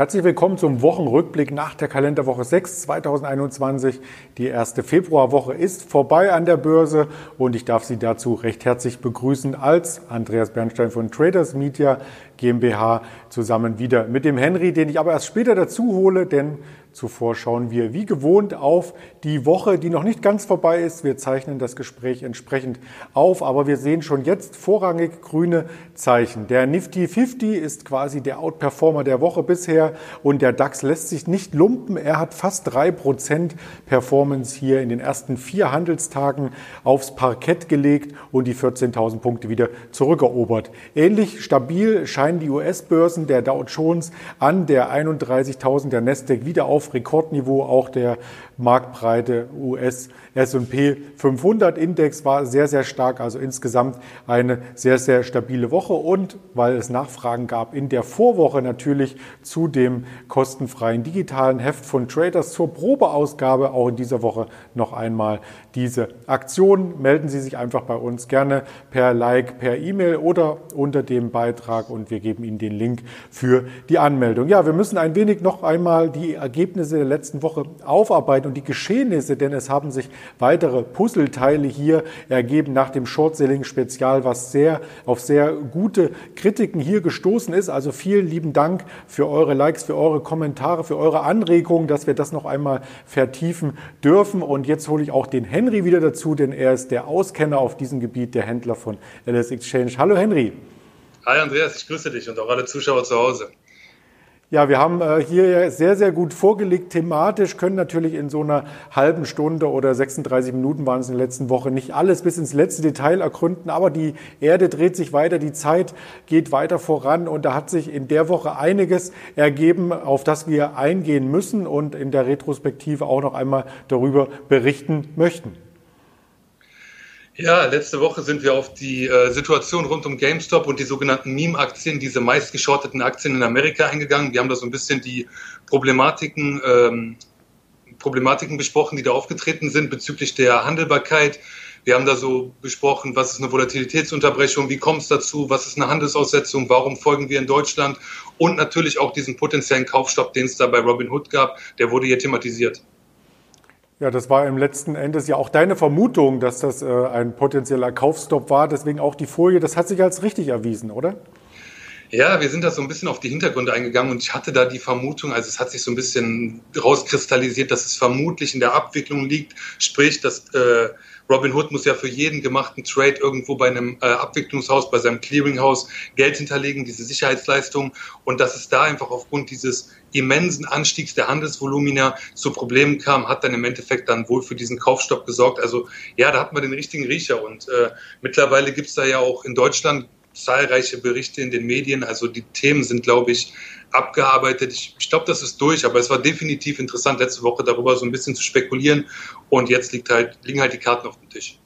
Herzlich willkommen zum Wochenrückblick nach der Kalenderwoche 6 2021. Die erste Februarwoche ist vorbei an der Börse und ich darf Sie dazu recht herzlich begrüßen als Andreas Bernstein von Traders Media GmbH zusammen wieder mit dem Henry, den ich aber erst später dazu hole, denn Zuvor schauen wir wie gewohnt auf die Woche, die noch nicht ganz vorbei ist. Wir zeichnen das Gespräch entsprechend auf, aber wir sehen schon jetzt vorrangig grüne Zeichen. Der Nifty 50 ist quasi der Outperformer der Woche bisher und der DAX lässt sich nicht lumpen. Er hat fast drei Prozent Performance hier in den ersten vier Handelstagen aufs Parkett gelegt und die 14.000 Punkte wieder zurückerobert. Ähnlich stabil scheinen die US-Börsen der Dow Jones an der 31.000 der Nasdaq wieder auf Rekordniveau. Auch der marktbreite US S&P 500 Index war sehr, sehr stark. Also insgesamt eine sehr, sehr stabile Woche. Und weil es Nachfragen gab in der Vorwoche natürlich zu dem kostenfreien digitalen Heft von Traders zur Probeausgabe auch in dieser Woche noch einmal diese Aktion. Melden Sie sich einfach bei uns gerne per Like, per E-Mail oder unter dem Beitrag und wir geben Ihnen den Link für die Anmeldung. Ja, wir müssen ein wenig noch einmal die Ergebnisse der letzten Woche aufarbeiten und die Geschehnisse, denn es haben sich weitere Puzzleteile hier ergeben nach dem Short-Selling-Spezial, was sehr auf sehr gute Kritiken hier gestoßen ist. Also vielen lieben Dank für eure Likes, für eure Kommentare, für eure Anregungen, dass wir das noch einmal vertiefen dürfen. Und jetzt hole ich auch den Henry wieder dazu, denn er ist der Auskenner auf diesem Gebiet, der Händler von LS Exchange. Hallo Henry. Hi Andreas, ich grüße dich und auch alle Zuschauer zu Hause. Ja, wir haben äh, hier sehr, sehr gut vorgelegt. Thematisch, können natürlich in so einer halben Stunde oder 36 Minuten waren es in der letzten Woche nicht alles bis ins letzte Detail ergründen, aber die Erde dreht sich weiter, die Zeit geht weiter voran. Und da hat sich in der Woche einiges ergeben, auf das wir eingehen müssen und in der Retrospektive auch noch einmal darüber berichten möchten. Ja, letzte Woche sind wir auf die äh, Situation rund um GameStop und die sogenannten Meme-Aktien, diese meistgeschorteten Aktien in Amerika eingegangen. Wir haben da so ein bisschen die Problematiken, ähm, Problematiken besprochen, die da aufgetreten sind bezüglich der Handelbarkeit. Wir haben da so besprochen, was ist eine Volatilitätsunterbrechung, wie kommt es dazu, was ist eine Handelsaussetzung, warum folgen wir in Deutschland und natürlich auch diesen potenziellen Kaufstopp, den es da bei Robinhood gab, der wurde hier thematisiert. Ja, das war im letzten Endes ja auch deine Vermutung, dass das äh, ein potenzieller Kaufstopp war. Deswegen auch die Folie, das hat sich als richtig erwiesen, oder? Ja, wir sind da so ein bisschen auf die Hintergründe eingegangen und ich hatte da die Vermutung, also es hat sich so ein bisschen rauskristallisiert, dass es vermutlich in der Abwicklung liegt, sprich, dass äh, Robin Hood muss ja für jeden gemachten Trade irgendwo bei einem äh, Abwicklungshaus, bei seinem Clearinghouse Geld hinterlegen, diese Sicherheitsleistung. Und dass es da einfach aufgrund dieses immensen Anstiegs der Handelsvolumina zu Problemen kam, hat dann im Endeffekt dann wohl für diesen Kaufstopp gesorgt. Also ja, da hatten wir den richtigen Riecher. Und äh, mittlerweile gibt's da ja auch in Deutschland zahlreiche Berichte in den Medien. Also die Themen sind, glaube ich, abgearbeitet. Ich, ich glaube, das ist durch, aber es war definitiv interessant, letzte Woche darüber so ein bisschen zu spekulieren. Und jetzt liegt halt, liegen halt die Karten auf dem Tisch.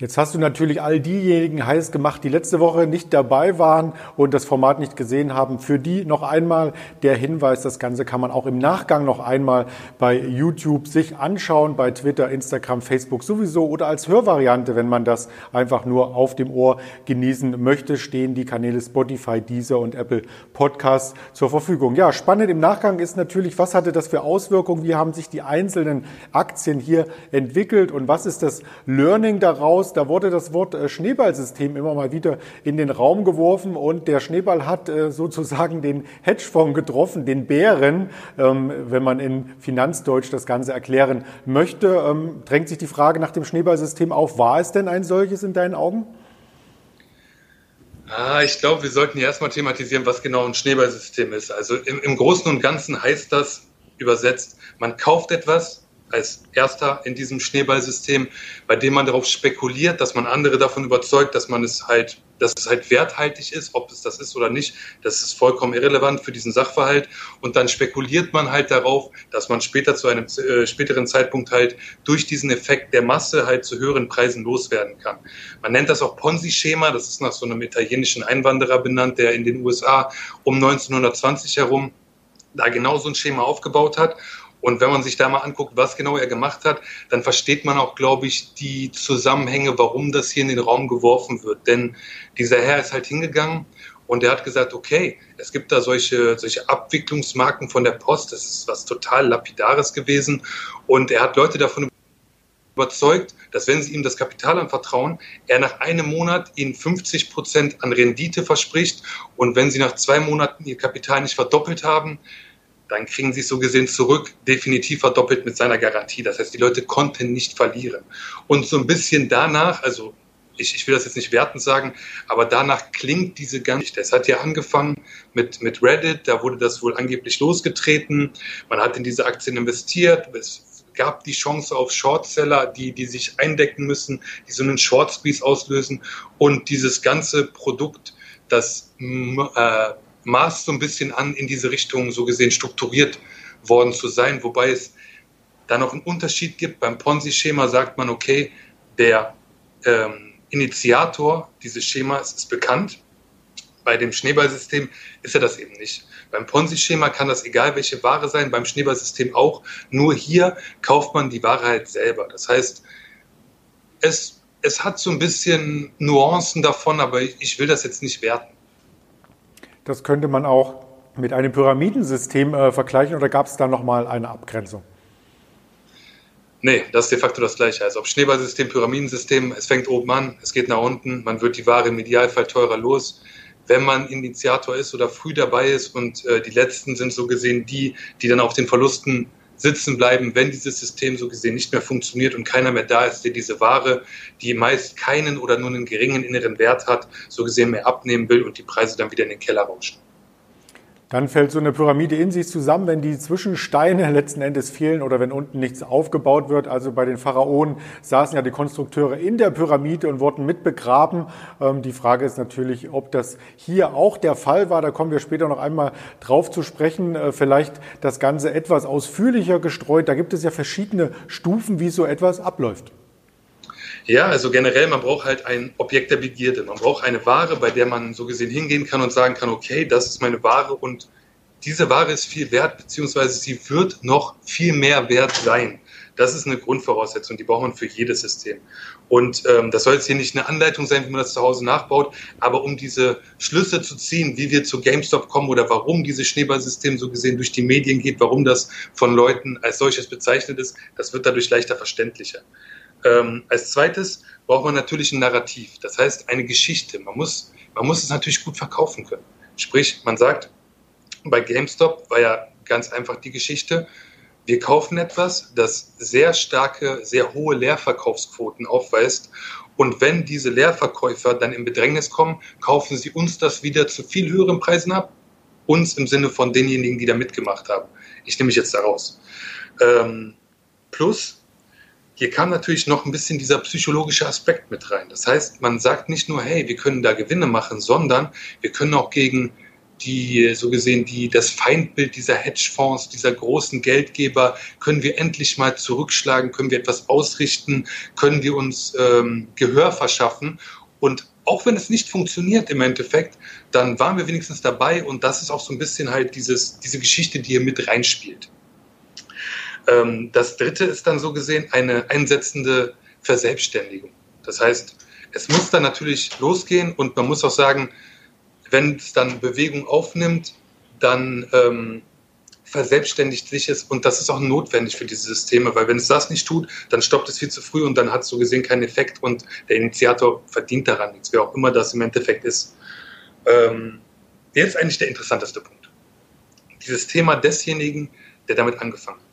Jetzt hast du natürlich all diejenigen heiß gemacht, die letzte Woche nicht dabei waren und das Format nicht gesehen haben. Für die noch einmal der Hinweis, das Ganze kann man auch im Nachgang noch einmal bei YouTube sich anschauen, bei Twitter, Instagram, Facebook sowieso oder als Hörvariante, wenn man das einfach nur auf dem Ohr genießen möchte, stehen die Kanäle Spotify, Deezer und Apple Podcasts zur Verfügung. Ja, spannend im Nachgang ist natürlich, was hatte das für Auswirkungen? Wie haben sich die einzelnen Aktien hier entwickelt und was ist das Learning daraus? Da wurde das Wort äh, Schneeballsystem immer mal wieder in den Raum geworfen und der Schneeball hat äh, sozusagen den Hedgefonds getroffen, den Bären, ähm, wenn man in Finanzdeutsch das Ganze erklären möchte. Ähm, drängt sich die Frage nach dem Schneeballsystem auf, war es denn ein solches in deinen Augen? Ah, ich glaube, wir sollten erstmal thematisieren, was genau ein Schneeballsystem ist. Also im, im Großen und Ganzen heißt das übersetzt, man kauft etwas, als erster in diesem Schneeballsystem, bei dem man darauf spekuliert, dass man andere davon überzeugt, dass man es halt, dass es halt werthaltig ist, ob es das ist oder nicht, das ist vollkommen irrelevant für diesen Sachverhalt. Und dann spekuliert man halt darauf, dass man später zu einem äh, späteren Zeitpunkt halt durch diesen Effekt der Masse halt zu höheren Preisen loswerden kann. Man nennt das auch Ponzi-Schema, das ist nach so einem italienischen Einwanderer benannt, der in den USA um 1920 herum da genau so ein Schema aufgebaut hat und wenn man sich da mal anguckt, was genau er gemacht hat, dann versteht man auch, glaube ich, die Zusammenhänge, warum das hier in den Raum geworfen wird. Denn dieser Herr ist halt hingegangen Und er hat gesagt, okay, es gibt da solche, solche Abwicklungsmarken von der Post, das ist was total Lapidares gewesen. Und er hat Leute davon überzeugt, dass wenn sie ihm das Kapital anvertrauen, er nach einem Monat ihnen 50 Prozent an Rendite verspricht. Und wenn sie nach zwei Monaten ihr Kapital nicht verdoppelt haben, dann kriegen sie es so gesehen zurück, definitiv verdoppelt mit seiner Garantie. Das heißt, die Leute konnten nicht verlieren. Und so ein bisschen danach, also ich, ich will das jetzt nicht wertend sagen, aber danach klingt diese ganze, es hat ja angefangen mit, mit Reddit, da wurde das wohl angeblich losgetreten, man hat in diese Aktien investiert, es gab die Chance auf Shortseller, die, die sich eindecken müssen, die so einen Short Squeeze auslösen und dieses ganze Produkt, das äh, maßt so ein bisschen an, in diese Richtung so gesehen strukturiert worden zu sein, wobei es da noch einen Unterschied gibt. Beim Ponzi-Schema sagt man, okay, der ähm, Initiator dieses Schemas ist bekannt. Bei dem Schneeballsystem ist er das eben nicht. Beim Ponzi-Schema kann das egal welche Ware sein, beim Schneeballsystem auch. Nur hier kauft man die Ware halt selber. Das heißt, es, es hat so ein bisschen Nuancen davon, aber ich will das jetzt nicht werten. Das könnte man auch mit einem Pyramidensystem äh, vergleichen oder gab es da nochmal eine Abgrenzung? Nee, das ist de facto das Gleiche. Also ob Schneeballsystem, Pyramidensystem, es fängt oben an, es geht nach unten, man wird die Ware im Idealfall teurer los. Wenn man Initiator ist oder früh dabei ist und äh, die Letzten sind so gesehen die, die dann auf den Verlusten sitzen bleiben, wenn dieses System so gesehen nicht mehr funktioniert und keiner mehr da ist, der diese Ware, die meist keinen oder nur einen geringen inneren Wert hat, so gesehen mehr abnehmen will und die Preise dann wieder in den Keller rauschen. Dann fällt so eine Pyramide in sich zusammen, wenn die Zwischensteine letzten Endes fehlen oder wenn unten nichts aufgebaut wird. Also bei den Pharaonen saßen ja die Konstrukteure in der Pyramide und wurden mit begraben. Ähm, die Frage ist natürlich, ob das hier auch der Fall war. Da kommen wir später noch einmal drauf zu sprechen. Äh, vielleicht das Ganze etwas ausführlicher gestreut. Da gibt es ja verschiedene Stufen, wie so etwas abläuft. Ja, also generell, man braucht halt ein Objekt der Begierde. Man braucht eine Ware, bei der man so gesehen hingehen kann und sagen kann, okay, das ist meine Ware und diese Ware ist viel wert, beziehungsweise sie wird noch viel mehr wert sein. Das ist eine Grundvoraussetzung, die braucht man für jedes System. Und ähm, das soll jetzt hier nicht eine Anleitung sein, wie man das zu Hause nachbaut, aber um diese Schlüsse zu ziehen, wie wir zu GameStop kommen oder warum dieses Schneeballsystem so gesehen durch die Medien geht, warum das von Leuten als solches bezeichnet ist, das wird dadurch leichter verständlicher. Ähm, als zweites braucht man natürlich ein Narrativ, das heißt eine Geschichte. Man muss, man muss es natürlich gut verkaufen können. Sprich, man sagt, bei GameStop war ja ganz einfach die Geschichte, wir kaufen etwas, das sehr starke, sehr hohe Leerverkaufsquoten aufweist. Und wenn diese Leerverkäufer dann in Bedrängnis kommen, kaufen sie uns das wieder zu viel höheren Preisen ab. Uns im Sinne von denjenigen, die da mitgemacht haben. Ich nehme mich jetzt da raus. Ähm, plus, hier kam natürlich noch ein bisschen dieser psychologische Aspekt mit rein. Das heißt, man sagt nicht nur, hey, wir können da Gewinne machen, sondern wir können auch gegen die, so gesehen, die, das Feindbild dieser Hedgefonds, dieser großen Geldgeber, können wir endlich mal zurückschlagen, können wir etwas ausrichten, können wir uns ähm, Gehör verschaffen. Und auch wenn es nicht funktioniert im Endeffekt, dann waren wir wenigstens dabei und das ist auch so ein bisschen halt dieses, diese Geschichte, die hier mit reinspielt. Ähm, das dritte ist dann so gesehen eine einsetzende Verselbstständigung. Das heißt, es muss dann natürlich losgehen und man muss auch sagen, wenn es dann Bewegung aufnimmt, dann ähm, verselbstständigt sich es und das ist auch notwendig für diese Systeme, weil wenn es das nicht tut, dann stoppt es viel zu früh und dann hat es so gesehen keinen Effekt und der Initiator verdient daran nichts, wer auch immer das im Endeffekt ist. Ähm, jetzt eigentlich der interessanteste Punkt. Dieses Thema desjenigen, der damit angefangen hat.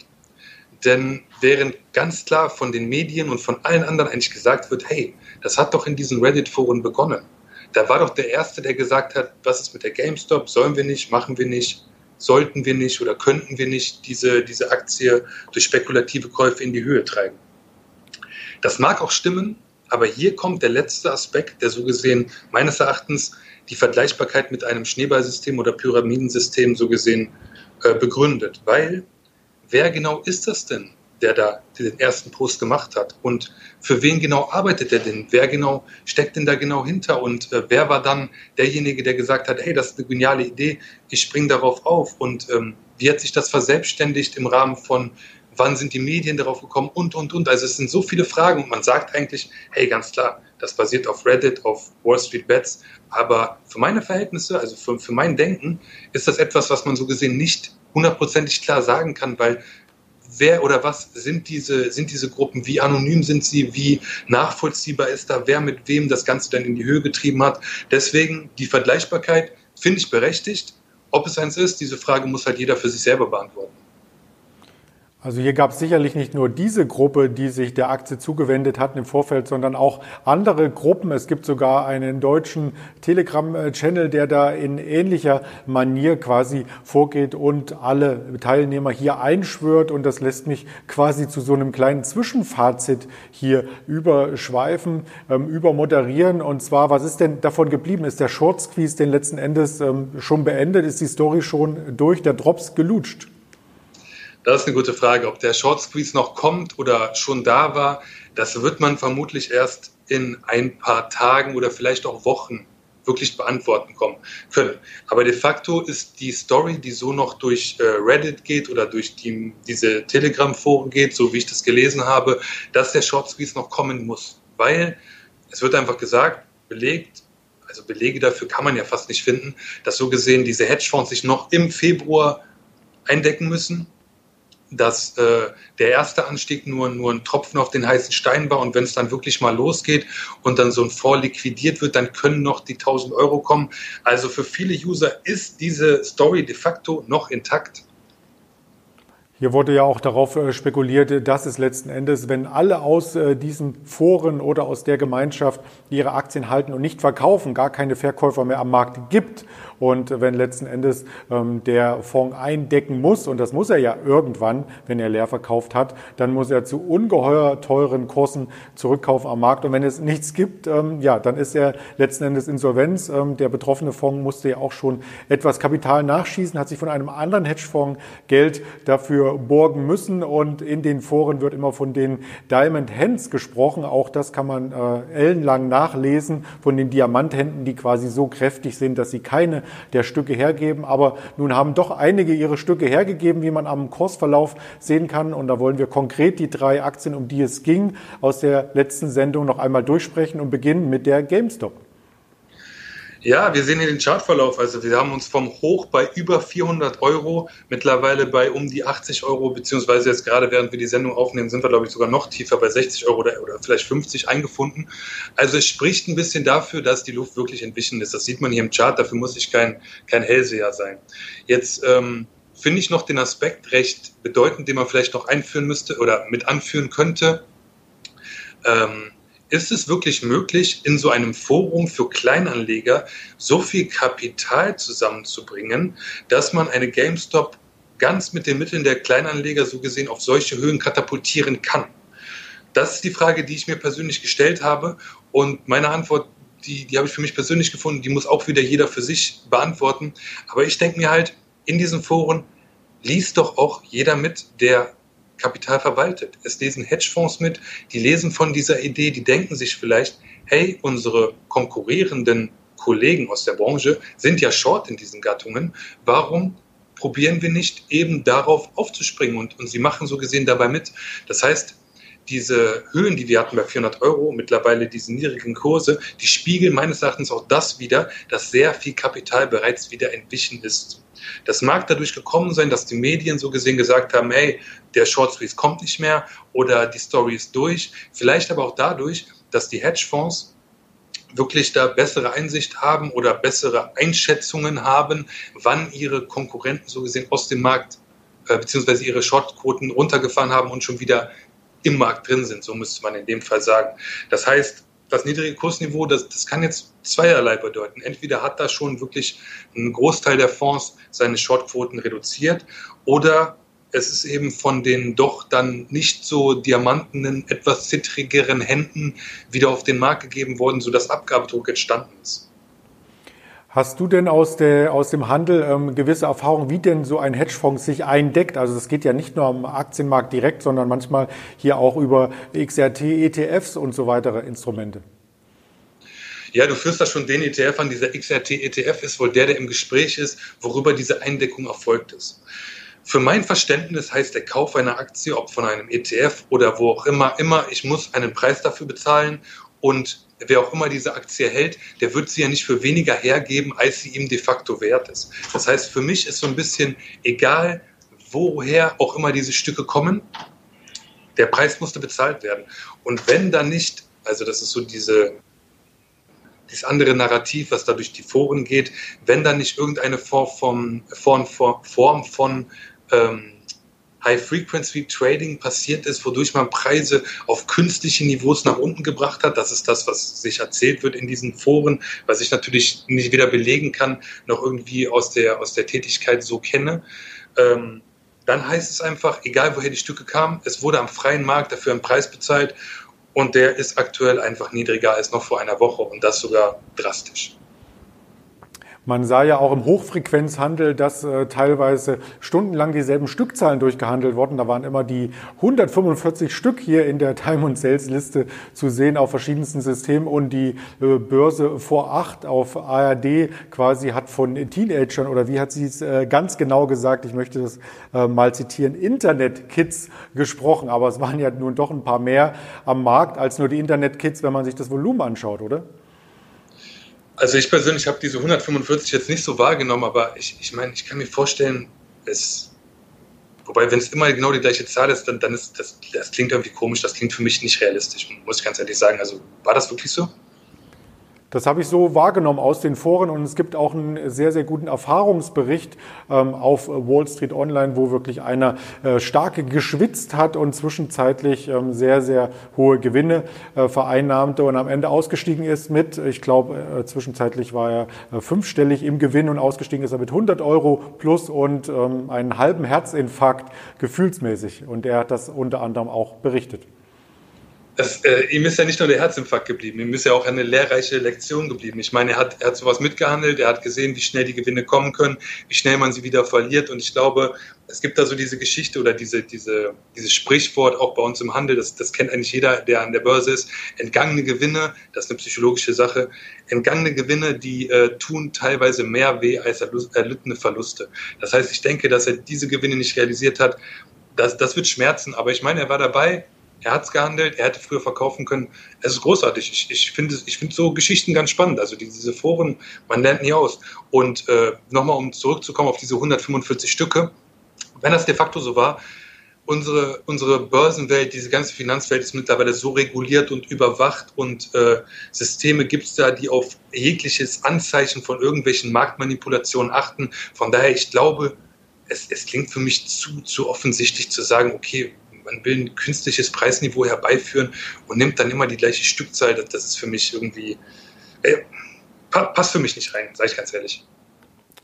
Denn während ganz klar von den Medien und von allen anderen eigentlich gesagt wird, hey, das hat doch in diesen Reddit-Foren begonnen. Da war doch der Erste, der gesagt hat, was ist mit der GameStop, sollen wir nicht, machen wir nicht, sollten wir nicht oder könnten wir nicht diese, diese Aktie durch spekulative Käufe in die Höhe treiben. Das mag auch stimmen, aber hier kommt der letzte Aspekt, der so gesehen meines Erachtens die Vergleichbarkeit mit einem Schneeballsystem oder Pyramidensystem so gesehen äh, begründet, weil wer genau ist das denn, der da den ersten Post gemacht hat? Und für wen genau arbeitet er denn? Wer genau steckt denn da genau hinter? Und äh, wer war dann derjenige, der gesagt hat, hey, das ist eine geniale Idee, ich springe darauf auf? Und ähm, wie hat sich das verselbstständigt im Rahmen von Wann sind die Medien darauf gekommen? Und, und, und. Also es sind so viele Fragen und man sagt eigentlich, hey, ganz klar, das basiert auf Reddit, auf Wall Street Bets. Aber für meine Verhältnisse, also für, für mein Denken, ist das etwas, was man so gesehen nicht hundertprozentig klar sagen kann, weil wer oder was sind diese, sind diese Gruppen, wie anonym sind sie, wie nachvollziehbar ist da, wer mit wem das Ganze dann in die Höhe getrieben hat. Deswegen die Vergleichbarkeit finde ich berechtigt. Ob es eins ist, diese Frage muss halt jeder für sich selber beantworten. Also hier gab es sicherlich nicht nur diese Gruppe, die sich der Aktie zugewendet hat im Vorfeld, sondern auch andere Gruppen. Es gibt sogar einen deutschen Telegram-Channel, der da in ähnlicher Manier quasi vorgeht und alle Teilnehmer hier einschwört. Und das lässt mich quasi zu so einem kleinen Zwischenfazit hier überschweifen, ähm, übermoderieren. Und zwar, was ist denn davon geblieben? Ist der Short Squeeze denn letzten Endes ähm, schon beendet? Ist die Story schon durch? Der Drops gelutscht? Das ist eine gute Frage. Ob der Short Squeeze noch kommt oder schon da war, das wird man vermutlich erst in ein paar Tagen oder vielleicht auch Wochen wirklich beantworten kommen können. Aber de facto ist die Story, die so noch durch äh, Reddit geht oder durch die, diese Telegram-Foren geht, so wie ich das gelesen habe, dass der Short Squeeze noch kommen muss. Weil es wird einfach gesagt, belegt, also Belege dafür kann man ja fast nicht finden, dass so gesehen diese Hedgefonds sich noch im Februar eindecken müssen dass äh, der erste Anstieg nur, nur ein Tropfen auf den heißen Stein war und wenn es dann wirklich mal losgeht und dann so ein Fonds liquidiert wird, dann können noch die 1000 Euro kommen. Also für viele User ist diese Story de facto noch intakt. Hier wurde ja auch darauf äh, spekuliert, dass es letzten Endes, wenn alle aus äh, diesen Foren oder aus der Gemeinschaft ihre Aktien halten und nicht verkaufen, gar keine Verkäufer mehr am Markt gibt und wenn letzten Endes ähm, der Fonds eindecken muss, und das muss er ja irgendwann, wenn er leer verkauft hat, dann muss er zu ungeheuer teuren Kursen zurückkaufen am Markt. Und wenn es nichts gibt, ähm, ja, dann ist er letzten Endes Insolvenz. Ähm, der betroffene Fonds musste ja auch schon etwas Kapital nachschießen, hat sich von einem anderen Hedgefonds Geld dafür borgen müssen. Und in den Foren wird immer von den Diamond Hands gesprochen. Auch das kann man äh, ellenlang nachlesen von den Diamanthänden, die quasi so kräftig sind, dass sie keine der Stücke hergeben. Aber nun haben doch einige ihre Stücke hergegeben, wie man am Kursverlauf sehen kann. Und da wollen wir konkret die drei Aktien, um die es ging, aus der letzten Sendung noch einmal durchsprechen und beginnen mit der GameStop. Ja, wir sehen hier den Chartverlauf. Also wir haben uns vom Hoch bei über 400 Euro mittlerweile bei um die 80 Euro, beziehungsweise jetzt gerade während wir die Sendung aufnehmen, sind wir glaube ich sogar noch tiefer bei 60 Euro oder, oder vielleicht 50 eingefunden. Also es spricht ein bisschen dafür, dass die Luft wirklich entwichen ist. Das sieht man hier im Chart. Dafür muss ich kein, kein Hellseher sein. Jetzt ähm, finde ich noch den Aspekt recht bedeutend, den man vielleicht noch einführen müsste oder mit anführen könnte. Ähm, ist es wirklich möglich, in so einem Forum für Kleinanleger so viel Kapital zusammenzubringen, dass man eine GameStop ganz mit den Mitteln der Kleinanleger so gesehen auf solche Höhen katapultieren kann? Das ist die Frage, die ich mir persönlich gestellt habe. Und meine Antwort, die, die habe ich für mich persönlich gefunden, die muss auch wieder jeder für sich beantworten. Aber ich denke mir halt, in diesen Foren liest doch auch jeder mit, der Kapital verwaltet. Es lesen Hedgefonds mit, die lesen von dieser Idee, die denken sich vielleicht, hey, unsere konkurrierenden Kollegen aus der Branche sind ja short in diesen Gattungen. Warum probieren wir nicht eben darauf aufzuspringen? Und, und sie machen so gesehen dabei mit. Das heißt, diese Höhen, die wir hatten bei 400 Euro, mittlerweile diese niedrigen Kurse, die spiegeln meines Erachtens auch das wieder, dass sehr viel Kapital bereits wieder entwichen ist. Das mag dadurch gekommen sein, dass die Medien so gesehen gesagt haben, hey, der Short Squeeze kommt nicht mehr oder die Story ist durch. Vielleicht aber auch dadurch, dass die Hedgefonds wirklich da bessere Einsicht haben oder bessere Einschätzungen haben, wann ihre Konkurrenten so gesehen aus dem Markt äh, beziehungsweise ihre Shortquoten runtergefahren haben und schon wieder im Markt drin sind, so müsste man in dem Fall sagen. Das heißt, das niedrige Kursniveau, das, das kann jetzt zweierlei bedeuten. Entweder hat da schon wirklich ein Großteil der Fonds seine Shortquoten reduziert oder es ist eben von den doch dann nicht so diamantenen, etwas zittrigeren Händen wieder auf den Markt gegeben worden, sodass Abgabedruck entstanden ist. Hast du denn aus, der, aus dem Handel ähm, gewisse Erfahrungen, wie denn so ein Hedgefonds sich eindeckt? Also es geht ja nicht nur am Aktienmarkt direkt, sondern manchmal hier auch über XRT, ETFs und so weitere Instrumente. Ja, du führst da schon den ETF an. Dieser XRT-ETF ist wohl der, der im Gespräch ist, worüber diese Eindeckung erfolgt ist. Für mein Verständnis heißt der Kauf einer Aktie, ob von einem ETF oder wo auch immer, immer, ich muss einen Preis dafür bezahlen und wer auch immer diese Aktie hält, der wird sie ja nicht für weniger hergeben, als sie ihm de facto wert ist. Das heißt, für mich ist so ein bisschen egal, woher auch immer diese Stücke kommen, der Preis musste bezahlt werden. Und wenn dann nicht, also das ist so diese, dieses andere Narrativ, was da durch die Foren geht, wenn da nicht irgendeine Form von, Form von ähm, High-Frequency-Trading passiert ist, wodurch man Preise auf künstliche Niveaus nach unten gebracht hat. Das ist das, was sich erzählt wird in diesen Foren, was ich natürlich nicht weder belegen kann, noch irgendwie aus der, aus der Tätigkeit so kenne. Ähm, dann heißt es einfach, egal woher die Stücke kamen, es wurde am freien Markt dafür ein Preis bezahlt und der ist aktuell einfach niedriger als noch vor einer Woche und das sogar drastisch. Man sah ja auch im Hochfrequenzhandel, dass äh, teilweise stundenlang dieselben Stückzahlen durchgehandelt wurden. Da waren immer die 145 Stück hier in der Time- und Sales-Liste zu sehen auf verschiedensten Systemen. Und die äh, Börse vor acht auf ARD quasi hat von Teenagern oder wie hat sie es äh, ganz genau gesagt, ich möchte das äh, mal zitieren, Internet-Kids gesprochen. Aber es waren ja nun doch ein paar mehr am Markt als nur die Internet-Kids, wenn man sich das Volumen anschaut, oder? Also ich persönlich habe diese 145 jetzt nicht so wahrgenommen, aber ich, ich meine, ich kann mir vorstellen, es, wobei wenn es immer genau die gleiche Zahl ist, dann, dann ist das, das klingt irgendwie komisch, das klingt für mich nicht realistisch, muss ich ganz ehrlich sagen. Also war das wirklich so? Das habe ich so wahrgenommen aus den Foren und es gibt auch einen sehr, sehr guten Erfahrungsbericht ähm, auf Wall Street Online, wo wirklich einer äh, stark geschwitzt hat und zwischenzeitlich ähm, sehr, sehr hohe Gewinne äh, vereinnahmte und am Ende ausgestiegen ist mit, ich glaube, äh, zwischenzeitlich war er äh, fünfstellig im Gewinn und ausgestiegen ist er mit 100 Euro plus und ähm, einen halben Herzinfarkt gefühlsmäßig. Und er hat das unter anderem auch berichtet es, äh, ihm ist ja nicht nur der Herzinfarkt geblieben, ihm ist ja auch eine lehrreiche Lektion geblieben. Ich meine, er hat, er hat sowas mitgehandelt, er hat gesehen, wie schnell die Gewinne kommen können, wie schnell man sie wieder verliert. Und ich glaube, es gibt da so diese Geschichte oder diese, diese, dieses Sprichwort auch bei uns im Handel, das, das kennt eigentlich jeder, der an der Börse ist. Entgangene Gewinne, das ist eine psychologische Sache, entgangene Gewinne, die äh, tun teilweise mehr weh als erlittene Verluste. Das heißt, ich denke, dass er diese Gewinne nicht realisiert hat. Das, das wird schmerzen, aber ich meine, er war dabei, er hat es gehandelt, er hätte früher verkaufen können. Es ist großartig. Ich, ich finde ich find so Geschichten ganz spannend. Also diese Foren, man lernt nie aus. Und äh, nochmal, um zurückzukommen auf diese 145 Stücke, wenn das de facto so war, unsere, unsere Börsenwelt, diese ganze Finanzwelt ist mittlerweile so reguliert und überwacht und äh, Systeme gibt es da, die auf jegliches Anzeichen von irgendwelchen Marktmanipulationen achten. Von daher, ich glaube, es, es klingt für mich zu, zu offensichtlich zu sagen, okay, man will ein künstliches Preisniveau herbeiführen und nimmt dann immer die gleiche Stückzahl. Das ist für mich irgendwie, äh, passt für mich nicht rein, sage ich ganz ehrlich.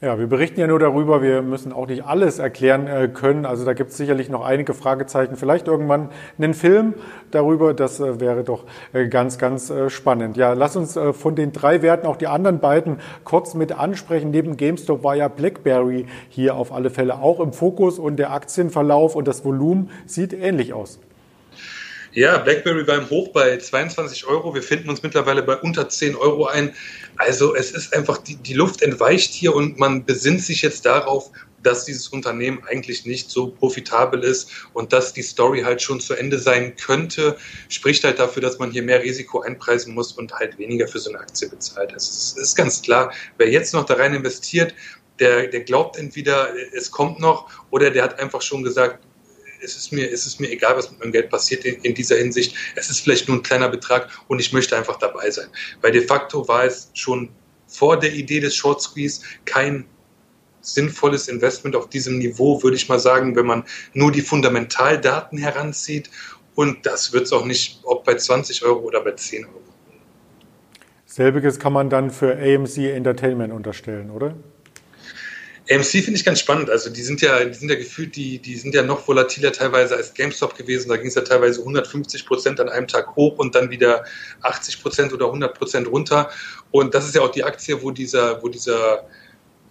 Ja, wir berichten ja nur darüber, wir müssen auch nicht alles erklären äh, können. Also da gibt es sicherlich noch einige Fragezeichen. Vielleicht irgendwann einen Film darüber, das äh, wäre doch äh, ganz, ganz spannend. Ja, lass uns von den drei Werten auch die anderen beiden kurz mit ansprechen. Neben GameStop war ja BlackBerry hier auf alle Fälle auch im Fokus und der Aktienverlauf und das Volumen sieht ähnlich aus. Ja, BlackBerry war im Hoch bei 22 Euro. Wir finden uns mittlerweile bei unter 10 Euro ein. Also es ist einfach, die, die Luft entweicht hier und man besinnt sich jetzt darauf, dass dieses Unternehmen eigentlich nicht so profitabel ist und dass die Story halt schon zu Ende sein könnte, spricht halt dafür, dass man hier mehr Risiko einpreisen muss und halt weniger für so eine Aktie bezahlt. Also es ist ganz klar, wer jetzt noch da rein investiert, der, der glaubt entweder, es kommt noch, oder der hat einfach schon gesagt, es ist mir, es ist mir egal, was mit meinem Geld passiert in, in, dieser Hinsicht. Es ist vielleicht nur ein kleiner Betrag und ich möchte einfach dabei sein. Weil de facto war es schon vor der Idee des Short Squeeze kein sinnvolles Investment auf diesem Niveau, würde ich mal sagen, wenn man nur die Fundamentaldaten heranzieht. Und das wird es auch nicht, ob bei 20 Euro oder bei 10 Euro. Selbiges kann man dann für AMC Entertainment unterstellen, oder? AMC finde ich ganz spannend. Also die sind ja, die sind ja gefühlt, die, die sind ja noch volatiler teilweise als GameStop gewesen. Da ging es ja teilweise 150 Prozent an einem Tag hoch und dann wieder 80 Prozent oder 100 Prozent runter. Und das ist ja auch die Aktie, wo dieser, wo dieser,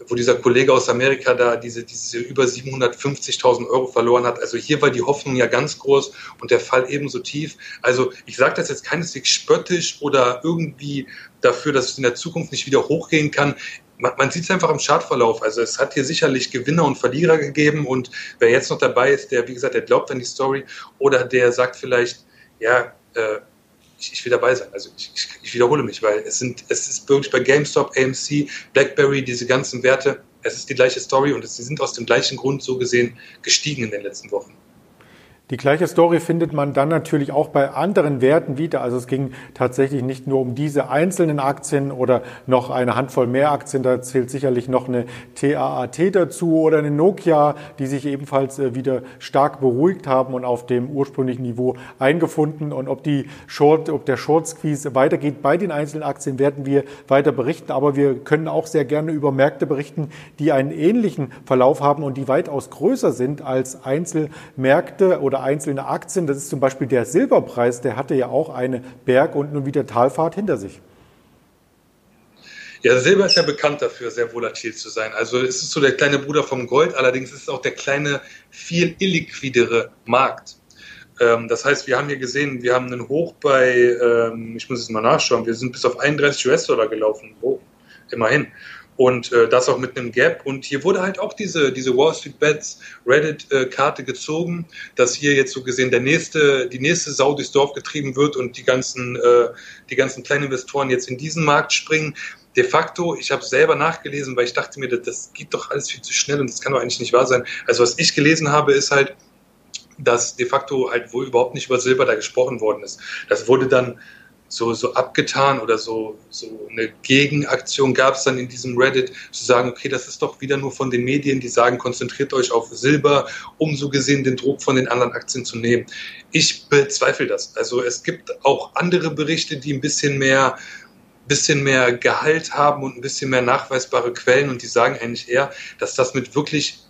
wo dieser Kollege aus Amerika da diese, diese über 750.000 Euro verloren hat. Also hier war die Hoffnung ja ganz groß und der Fall ebenso tief. Also ich sage das jetzt keineswegs spöttisch oder irgendwie dafür, dass es in der Zukunft nicht wieder hochgehen kann man, man sieht es einfach im Chartverlauf. Also es hat hier sicherlich Gewinner und Verlierer gegeben und wer jetzt noch dabei ist, der, wie gesagt, der glaubt an die Story oder der sagt vielleicht, ja, äh, ich, ich, will dabei sein. Also ich, ich, ich, wiederhole mich, weil es sind, es ist wirklich bei GameStop, AMC, BlackBerry, diese ganzen Werte, es ist die gleiche Story und sie sind aus dem gleichen Grund so gesehen gestiegen in den letzten Wochen. Die gleiche Story findet man dann natürlich auch bei anderen Werten wieder. Also es ging tatsächlich nicht nur um diese einzelnen Aktien oder noch eine Handvoll mehr Aktien. Da zählt sicherlich noch eine TAAT dazu oder eine Nokia, die sich ebenfalls äh, wieder stark beruhigt haben und auf dem ursprünglichen Niveau eingefunden. Und ob die Short, ob der Short Squeeze weitergeht bei den einzelnen Aktien, werden wir weiter berichten. Aber wir können auch sehr gerne über Märkte berichten, die einen ähnlichen Verlauf haben und die weitaus größer sind als Einzelmärkte oder einzelne Aktien. Das ist zum Beispiel der Silberpreis, der hatte ja auch eine Berg- und nun wieder Talfahrt hinter sich. Ja, Silber ist ja bekannt dafür, sehr volatil zu sein. Also es ist so der kleine Bruder vom Gold, allerdings ist es auch der kleine, viel illiquidere Markt. Ähm, das heißt, wir haben hier gesehen, wir haben einen Hoch bei, ähm, ich muss jetzt mal nachschauen, wir sind bis auf 31 US-Dollar gelaufen. Oh, immerhin und äh, das auch mit einem Gap. Und hier wurde halt auch diese, diese Wall Street Bets Reddit-Karte äh, gezogen, dass hier jetzt so gesehen der nächste, die nächste Sau durchs Dorf getrieben wird und die ganzen, äh, die ganzen kleinen Investoren jetzt in diesen Markt springen. De facto, ich habe selber nachgelesen, weil ich dachte mir, das, das geht doch alles viel zu schnell und das kann doch eigentlich nicht wahr sein. Also was ich gelesen habe, ist halt, dass de facto halt wohl überhaupt nicht über Silber da gesprochen worden ist. Das wurde dann so, so abgetan oder so, so eine Gegenaktion gab es dann in diesem Reddit, zu sagen, okay, das ist doch wieder nur von den Medien, die sagen, konzentriert euch auf Silber, um so gesehen den Druck von den anderen Aktien zu nehmen. Ich bezweifle das. Also es gibt auch andere Berichte, die ein bisschen mehr bisschen mehr Gehalt haben und ein bisschen mehr nachweisbare Quellen und die sagen eigentlich eher, dass das mit wirklich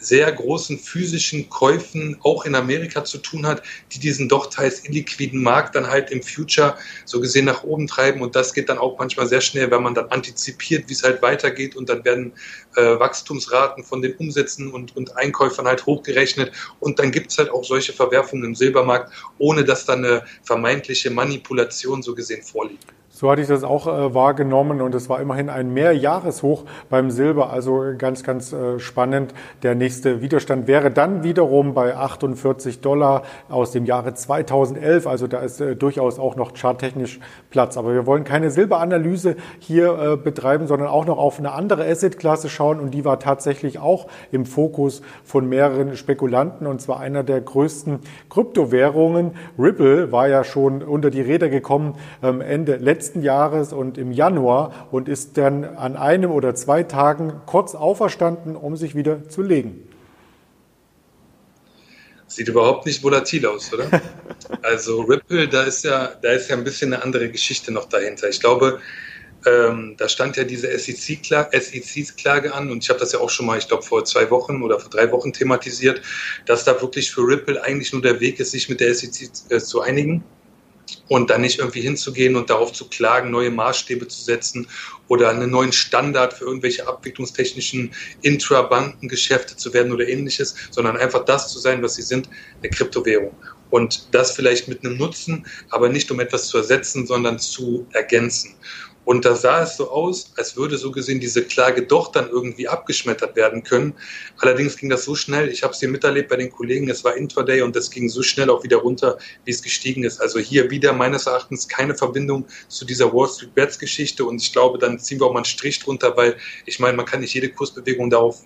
sehr großen physischen Käufen auch in Amerika zu tun hat, die diesen doch teils illiquiden Markt dann halt im Future so gesehen nach oben treiben. Und das geht dann auch manchmal sehr schnell, wenn man dann antizipiert, wie es halt weitergeht. Und dann werden äh, Wachstumsraten von den Umsätzen und, und Einkäufern halt hochgerechnet. Und dann gibt es halt auch solche Verwerfungen im Silbermarkt, ohne dass dann eine vermeintliche Manipulation so gesehen vorliegt. So hatte ich das auch äh, wahrgenommen und es war immerhin ein Mehrjahreshoch beim Silber, also ganz, ganz äh, spannend. Der nächste Widerstand wäre dann wiederum bei 48 Dollar aus dem Jahre 2011, also da ist äh, durchaus auch noch charttechnisch Platz. Aber wir wollen keine Silberanalyse hier äh, betreiben, sondern auch noch auf eine andere Assetklasse schauen und die war tatsächlich auch im Fokus von mehreren Spekulanten und zwar einer der größten Kryptowährungen. Ripple war ja schon unter die Räder gekommen ähm, Ende letzten letzten Jahres und im Januar und ist dann an einem oder zwei Tagen kurz auferstanden, um sich wieder zu legen. Sieht überhaupt nicht volatil aus, oder? also Ripple, da ist ja, da ist ja ein bisschen eine andere Geschichte noch dahinter. Ich glaube, ähm, da stand ja diese SEC-Klage an und ich habe das ja auch schon mal, ich glaube, vor zwei Wochen oder vor drei Wochen thematisiert, dass da wirklich für Ripple eigentlich nur der Weg ist, sich mit der SEC äh, zu einigen und dann nicht irgendwie hinzugehen und darauf zu klagen, neue Maßstäbe zu setzen oder einen neuen Standard für irgendwelche abwicklungstechnischen Intrabankengeschäfte zu werden oder ähnliches, sondern einfach das zu sein, was sie sind, eine Kryptowährung. Und das vielleicht mit einem Nutzen, aber nicht um etwas zu ersetzen, sondern zu ergänzen. Und da sah es so aus, als würde so gesehen diese Klage doch dann irgendwie abgeschmettert werden können. Allerdings ging das so schnell, ich habe es hier miterlebt bei den Kollegen, es war Intraday und das ging so schnell auch wieder runter, wie es gestiegen ist. Also hier wieder meines Erachtens keine Verbindung zu dieser Wall Street Bets Geschichte und ich glaube, dann ziehen wir auch mal einen Strich drunter, weil ich meine, man kann nicht jede Kursbewegung darauf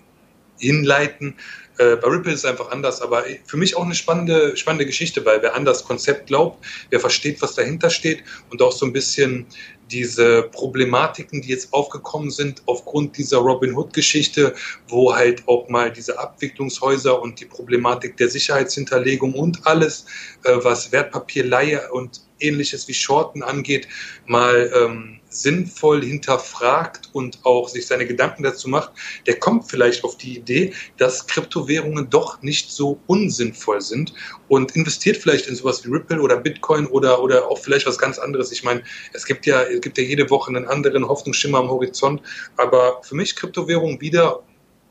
hinleiten. Äh, bei Ripple ist es einfach anders, aber für mich auch eine spannende, spannende Geschichte, weil wer an das Konzept glaubt, wer versteht, was dahinter steht und auch so ein bisschen diese Problematiken, die jetzt aufgekommen sind aufgrund dieser Robin Hood-Geschichte, wo halt auch mal diese Abwicklungshäuser und die Problematik der Sicherheitshinterlegung und alles, äh, was Wertpapierleihe und ähnliches wie Shorten angeht, mal ähm, sinnvoll hinterfragt und auch sich seine Gedanken dazu macht, der kommt vielleicht auf die Idee, dass Kryptowährungen doch nicht so unsinnvoll sind und investiert vielleicht in sowas wie Ripple oder Bitcoin oder, oder auch vielleicht was ganz anderes. Ich meine, es gibt ja, es gibt ja jede Woche einen anderen Hoffnungsschimmer am Horizont, aber für mich Kryptowährung wieder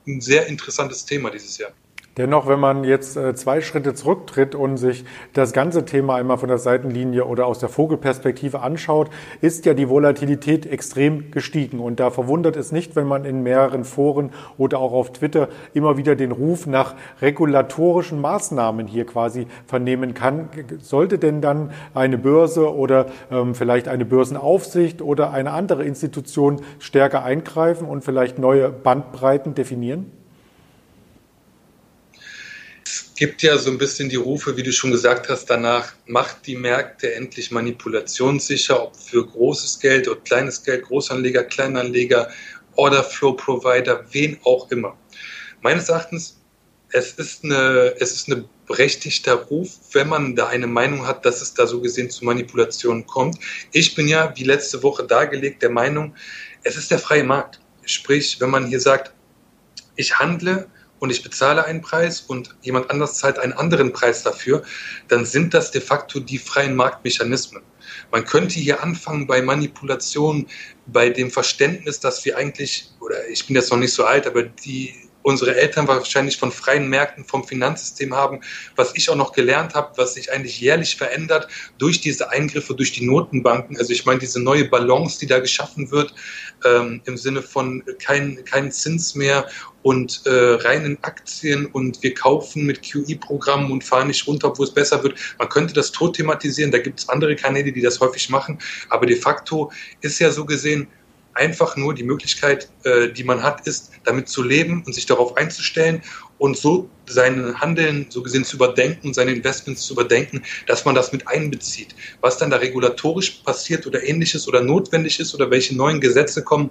ein sehr interessantes Thema dieses Jahr. Dennoch, wenn man jetzt äh, zwei Schritte zurücktritt und sich das ganze Thema einmal von der Seitenlinie oder aus der Vogelperspektive anschaut, ist ja die Volatilität extrem gestiegen. Und da verwundert es nicht, wenn man in mehreren Foren oder auch auf Twitter immer wieder den Ruf nach regulatorischen Maßnahmen hier quasi vernehmen kann. Sollte denn dann eine Börse oder ähm, vielleicht eine Börsenaufsicht oder eine andere Institution stärker eingreifen und vielleicht neue Bandbreiten definieren? Gibt ja so ein bisschen die Rufe, wie du schon gesagt hast, danach, macht die Märkte endlich manipulationssicher, ob für großes Geld oder kleines Geld, Großanleger, Kleinanleger, Order-Flow-Provider, wen auch immer. Meines Erachtens, es ist, eine, es ist ein berechtigter Ruf, wenn man da eine Meinung hat, dass es da so gesehen zu Manipulationen kommt. Ich bin ja, wie letzte Woche dargelegt, der Meinung, es ist der freie Markt. Sprich, wenn man hier sagt, ich handle und ich bezahle einen Preis und jemand anders zahlt einen anderen Preis dafür, dann sind das de facto die freien Marktmechanismen. Man könnte hier anfangen bei Manipulation, bei dem Verständnis, dass wir eigentlich, oder ich bin jetzt noch nicht so alt, aber die unsere Eltern wahrscheinlich von freien Märkten, vom Finanzsystem haben, was ich auch noch gelernt habe, was sich eigentlich jährlich verändert durch diese Eingriffe, durch die Notenbanken. Also ich meine, diese neue Balance, die da geschaffen wird, ähm, im Sinne von kein, kein Zins mehr und äh, reinen Aktien und wir kaufen mit QE-Programmen und fahren nicht runter, wo es besser wird. Man könnte das tot thematisieren, da gibt es andere Kanäle, die das häufig machen, aber de facto ist ja so gesehen, einfach nur die Möglichkeit, äh, die man hat, ist, damit zu leben und sich darauf einzustellen und so sein Handeln so gesehen zu überdenken, seine Investments zu überdenken, dass man das mit einbezieht. Was dann da regulatorisch passiert oder ähnliches oder notwendig ist oder welche neuen Gesetze kommen,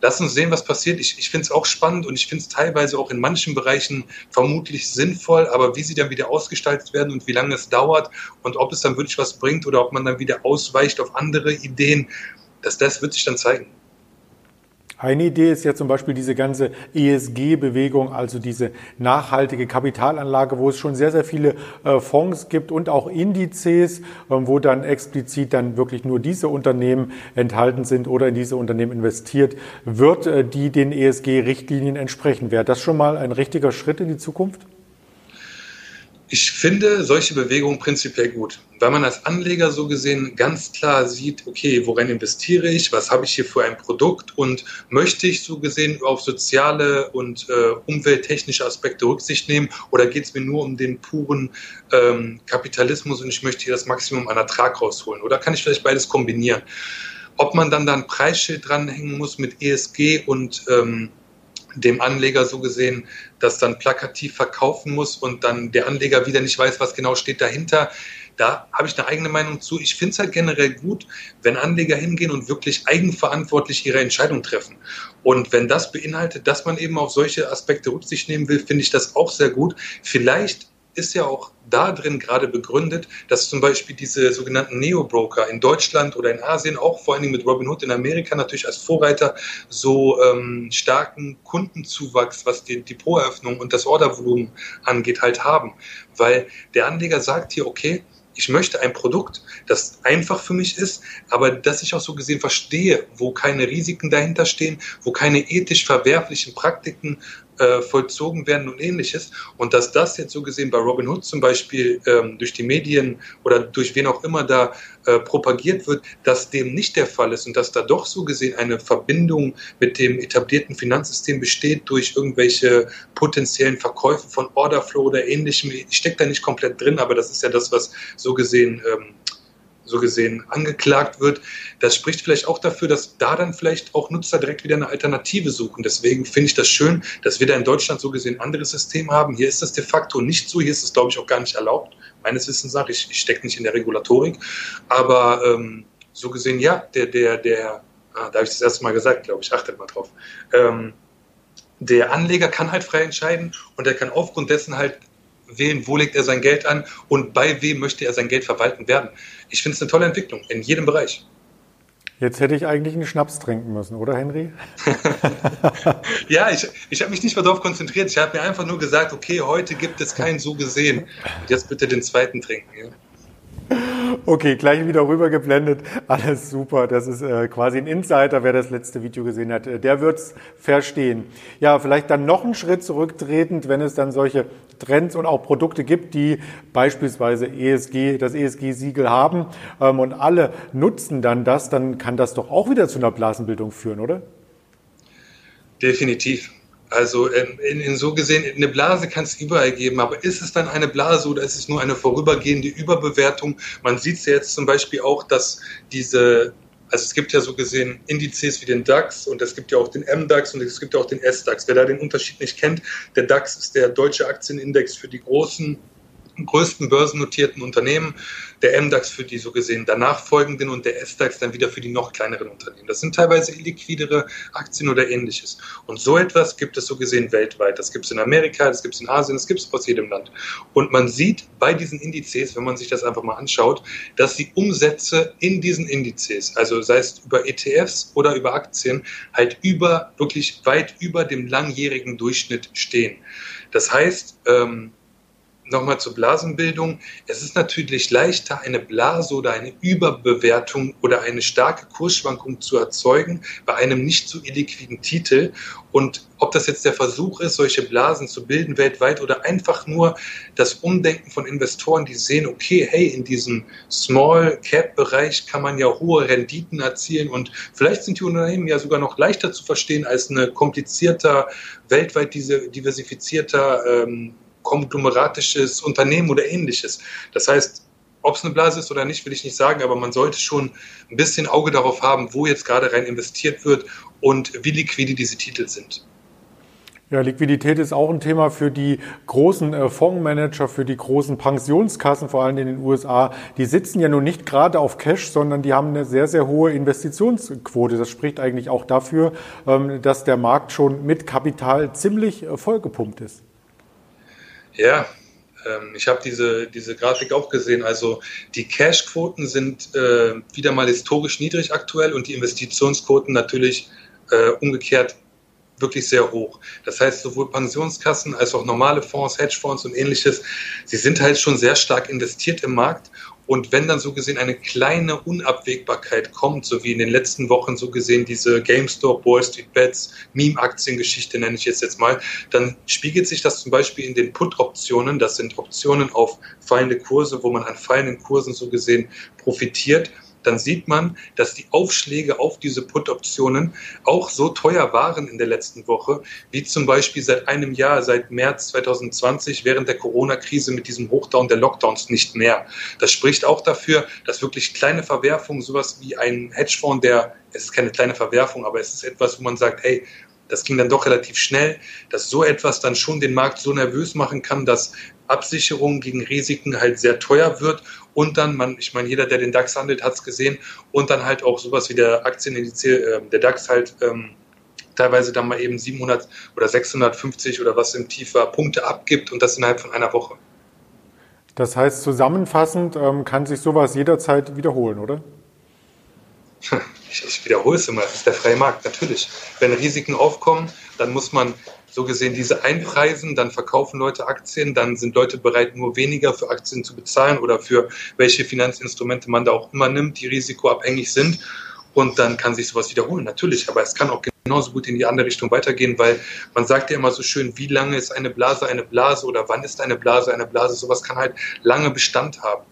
lass uns sehen, was passiert. Ich, ich finde es auch spannend und ich finde es teilweise auch in manchen Bereichen vermutlich sinnvoll, aber wie sie dann wieder ausgestaltet werden und wie lange es dauert und ob es dann wirklich was bringt oder ob man dann wieder ausweicht auf andere Ideen, das, das wird sich dann zeigen. Eine Idee ist ja zum Beispiel diese ganze ESG-Bewegung, also diese nachhaltige Kapitalanlage, wo es schon sehr, sehr viele äh, Fonds gibt und auch Indizes, ähm, wo dann explizit dann wirklich nur diese Unternehmen enthalten sind oder in diese Unternehmen investiert wird, äh, die den ESG-Richtlinien entsprechen. Wäre das schon mal ein richtiger Schritt in die Zukunft? Ich finde solche Bewegungen prinzipiell gut, weil man als Anleger so gesehen ganz klar sieht, okay, worin investiere ich, was habe ich hier für ein Produkt und möchte ich so gesehen auf soziale und äh, umwelttechnische Aspekte Rücksicht nehmen oder geht es mir nur um den puren ähm, Kapitalismus und ich möchte hier das Maximum an Ertrag rausholen oder kann ich vielleicht beides kombinieren? Ob man dann da ein Preisschild dranhängen muss mit ESG und ähm, dem Anleger so gesehen das dann plakativ verkaufen muss und dann der Anleger wieder nicht weiß, was genau steht dahinter. Da habe ich eine eigene Meinung zu. Ich finde es halt generell gut, wenn Anleger hingehen und wirklich eigenverantwortlich ihre Entscheidung treffen. Und wenn das beinhaltet, dass man eben auf solche Aspekte Rücksicht nehmen will, finde ich das auch sehr gut. Vielleicht ist ja auch da drin gerade begründet, dass zum Beispiel diese sogenannten Neo-Broker in Deutschland oder in Asien, auch vor allen Dingen mit Robinhood in Amerika natürlich als Vorreiter, so ähm, starken Kundenzuwachs, was die Depoteröffnung und das Ordervolumen angeht, halt haben. Weil der Anleger sagt hier, okay, ich möchte ein Produkt, das einfach für mich ist, aber das ich auch so gesehen verstehe, wo keine Risiken dahinter stehen, wo keine ethisch verwerflichen Praktiken äh, vollzogen werden und ähnliches. Und dass das jetzt so gesehen bei Robin Hood zum Beispiel ähm, durch die Medien oder durch wen auch immer da äh, propagiert wird, dass dem nicht der Fall ist und dass da doch so gesehen eine Verbindung mit dem etablierten Finanzsystem besteht durch irgendwelche potenziellen Verkäufe von Orderflow oder ähnlichem. Ich stecke da nicht komplett drin, aber das ist ja das, was so gesehen ähm, so gesehen angeklagt wird. Das spricht vielleicht auch dafür, dass da dann vielleicht auch Nutzer direkt wieder eine Alternative suchen. Deswegen finde ich das schön, dass wir da in Deutschland so gesehen ein anderes System haben. Hier ist das de facto nicht so. Hier ist es, glaube ich, auch gar nicht erlaubt. Meines Wissens nach, ich, ich stecke nicht in der Regulatorik. Aber ähm, so gesehen, ja, der, der, der, ah, da habe ich das erste Mal gesagt, glaube ich, achtet mal drauf. Ähm, der Anleger kann halt frei entscheiden und er kann aufgrund dessen halt wählen, wo legt er sein Geld an und bei wem möchte er sein Geld verwalten werden. Ich finde es eine tolle Entwicklung in jedem Bereich. Jetzt hätte ich eigentlich einen Schnaps trinken müssen, oder Henry? ja, ich, ich habe mich nicht mehr darauf konzentriert. Ich habe mir einfach nur gesagt, okay, heute gibt es keinen so gesehen. Und jetzt bitte den zweiten trinken. Ja? Okay, gleich wieder rübergeblendet. Alles super. Das ist äh, quasi ein Insider. Wer das letzte Video gesehen hat, äh, der wird's verstehen. Ja, vielleicht dann noch einen Schritt zurücktretend, wenn es dann solche Trends und auch Produkte gibt, die beispielsweise ESG, das ESG-Siegel haben ähm, und alle nutzen dann das, dann kann das doch auch wieder zu einer Blasenbildung führen, oder? Definitiv. Also ähm, in, in, so gesehen, eine Blase kann es überall geben, aber ist es dann eine Blase oder ist es nur eine vorübergehende Überbewertung? Man sieht es ja jetzt zum Beispiel auch, dass diese, also es gibt ja so gesehen Indizes wie den DAX und es gibt ja auch den MDAX und es gibt ja auch den SDAX. Wer da den Unterschied nicht kennt, der DAX ist der deutsche Aktienindex für die großen größten börsennotierten Unternehmen, der MDAX für die so gesehen danach folgenden und der SDAX dann wieder für die noch kleineren Unternehmen. Das sind teilweise illiquidere Aktien oder ähnliches. Und so etwas gibt es so gesehen weltweit. Das gibt es in Amerika, das gibt es in Asien, das gibt es aus jedem Land. Und man sieht bei diesen Indizes, wenn man sich das einfach mal anschaut, dass die Umsätze in diesen Indizes, also sei es über ETFs oder über Aktien, halt über, wirklich weit über dem langjährigen Durchschnitt stehen. Das heißt, ähm, nochmal zur Blasenbildung. Es ist natürlich leichter, eine Blase oder eine Überbewertung oder eine starke Kursschwankung zu erzeugen bei einem nicht so illiquiden Titel. Und ob das jetzt der Versuch ist, solche Blasen zu bilden weltweit oder einfach nur das Umdenken von Investoren, die sehen, okay, hey, in diesem Small Cap Bereich kann man ja hohe Renditen erzielen und vielleicht sind die Unternehmen ja sogar noch leichter zu verstehen als eine komplizierter, weltweit diversifizierter ähm, konglomeratisches Unternehmen oder ähnliches. Das heißt, ob es eine Blase ist oder nicht, will ich nicht sagen, aber man sollte schon ein bisschen Auge darauf haben, wo jetzt gerade rein investiert wird und wie liquide diese Titel sind. Ja, Liquidität ist auch ein Thema für die großen äh, Fondsmanager, für die großen Pensionskassen, vor allem in den USA. Die sitzen ja nun nicht gerade auf Cash, sondern die haben eine sehr, sehr hohe Investitionsquote. Das spricht eigentlich auch dafür, ähm, dass der Markt schon mit Kapital ziemlich äh, vollgepumpt ist. Ja, ähm, ich habe diese, diese Grafik auch gesehen. Also die Cash-Quoten sind äh, wieder mal historisch niedrig aktuell und die Investitionsquoten natürlich äh, umgekehrt wirklich sehr hoch. Das heißt, sowohl Pensionskassen als auch normale Fonds, Hedgefonds und ähnliches, sie sind halt schon sehr stark investiert im Markt und wenn dann so gesehen eine kleine Unabwägbarkeit kommt, so wie in den letzten Wochen so gesehen diese GameStop, Wall Street Bets, Meme-Aktiengeschichte nenne ich jetzt jetzt mal, dann spiegelt sich das zum Beispiel in den Put-Optionen. Das sind Optionen auf fallende Kurse, wo man an fallenden Kursen so gesehen profitiert dann sieht man, dass die Aufschläge auf diese Put-Optionen auch so teuer waren in der letzten Woche, wie zum Beispiel seit einem Jahr, seit März 2020 während der Corona-Krise mit diesem Hochdown der Lockdowns nicht mehr. Das spricht auch dafür, dass wirklich kleine Verwerfungen, sowas wie ein Hedgefonds, der, es ist keine kleine Verwerfung, aber es ist etwas, wo man sagt, hey, das ging dann doch relativ schnell, dass so etwas dann schon den Markt so nervös machen kann, dass Absicherung gegen Risiken halt sehr teuer wird und dann, man, ich meine, jeder, der den DAX handelt, hat es gesehen und dann halt auch sowas wie der Aktienindiz, äh, der DAX halt ähm, teilweise dann mal eben 700 oder 650 oder was im Tief war, Punkte abgibt und das innerhalb von einer Woche. Das heißt, zusammenfassend ähm, kann sich sowas jederzeit wiederholen, oder? Ich, ich wiederhole es immer, es ist der freie Markt, natürlich. Wenn Risiken aufkommen, dann muss man so gesehen diese einpreisen, dann verkaufen Leute Aktien, dann sind Leute bereit, nur weniger für Aktien zu bezahlen oder für welche Finanzinstrumente man da auch immer nimmt, die risikoabhängig sind. Und dann kann sich sowas wiederholen, natürlich. Aber es kann auch genauso gut in die andere Richtung weitergehen, weil man sagt ja immer so schön, wie lange ist eine Blase eine Blase oder wann ist eine Blase eine Blase. Sowas kann halt lange Bestand haben.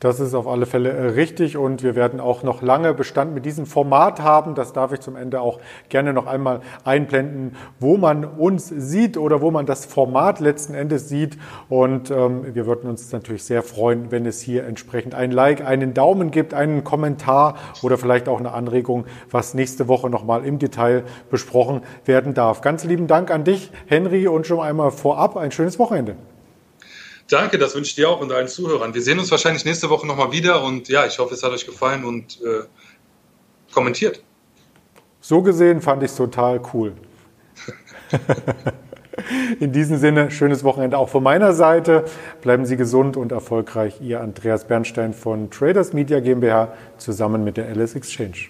Das ist auf alle Fälle äh, richtig und wir werden auch noch lange Bestand mit diesem Format haben. Das darf ich zum Ende auch gerne noch einmal einblenden, wo man uns sieht oder wo man das Format letzten Endes sieht. Und ähm, wir würden uns natürlich sehr freuen, wenn es hier entsprechend ein Like, einen Daumen gibt, einen Kommentar oder vielleicht auch eine Anregung, was nächste Woche nochmal im Detail besprochen werden darf. Ganz lieben Dank an dich, Henry, und schon einmal vorab ein schönes Wochenende. Danke, das wünsche ich dir auch und allen Zuhörern. Wir sehen uns wahrscheinlich nächste Woche nochmal wieder und ja, ich hoffe, es hat euch gefallen und äh, kommentiert. So gesehen fand ich es total cool. In diesem Sinne, schönes Wochenende auch von meiner Seite. Bleiben Sie gesund und erfolgreich. Ihr Andreas Bernstein von Traders Media GmbH zusammen mit der LS Exchange.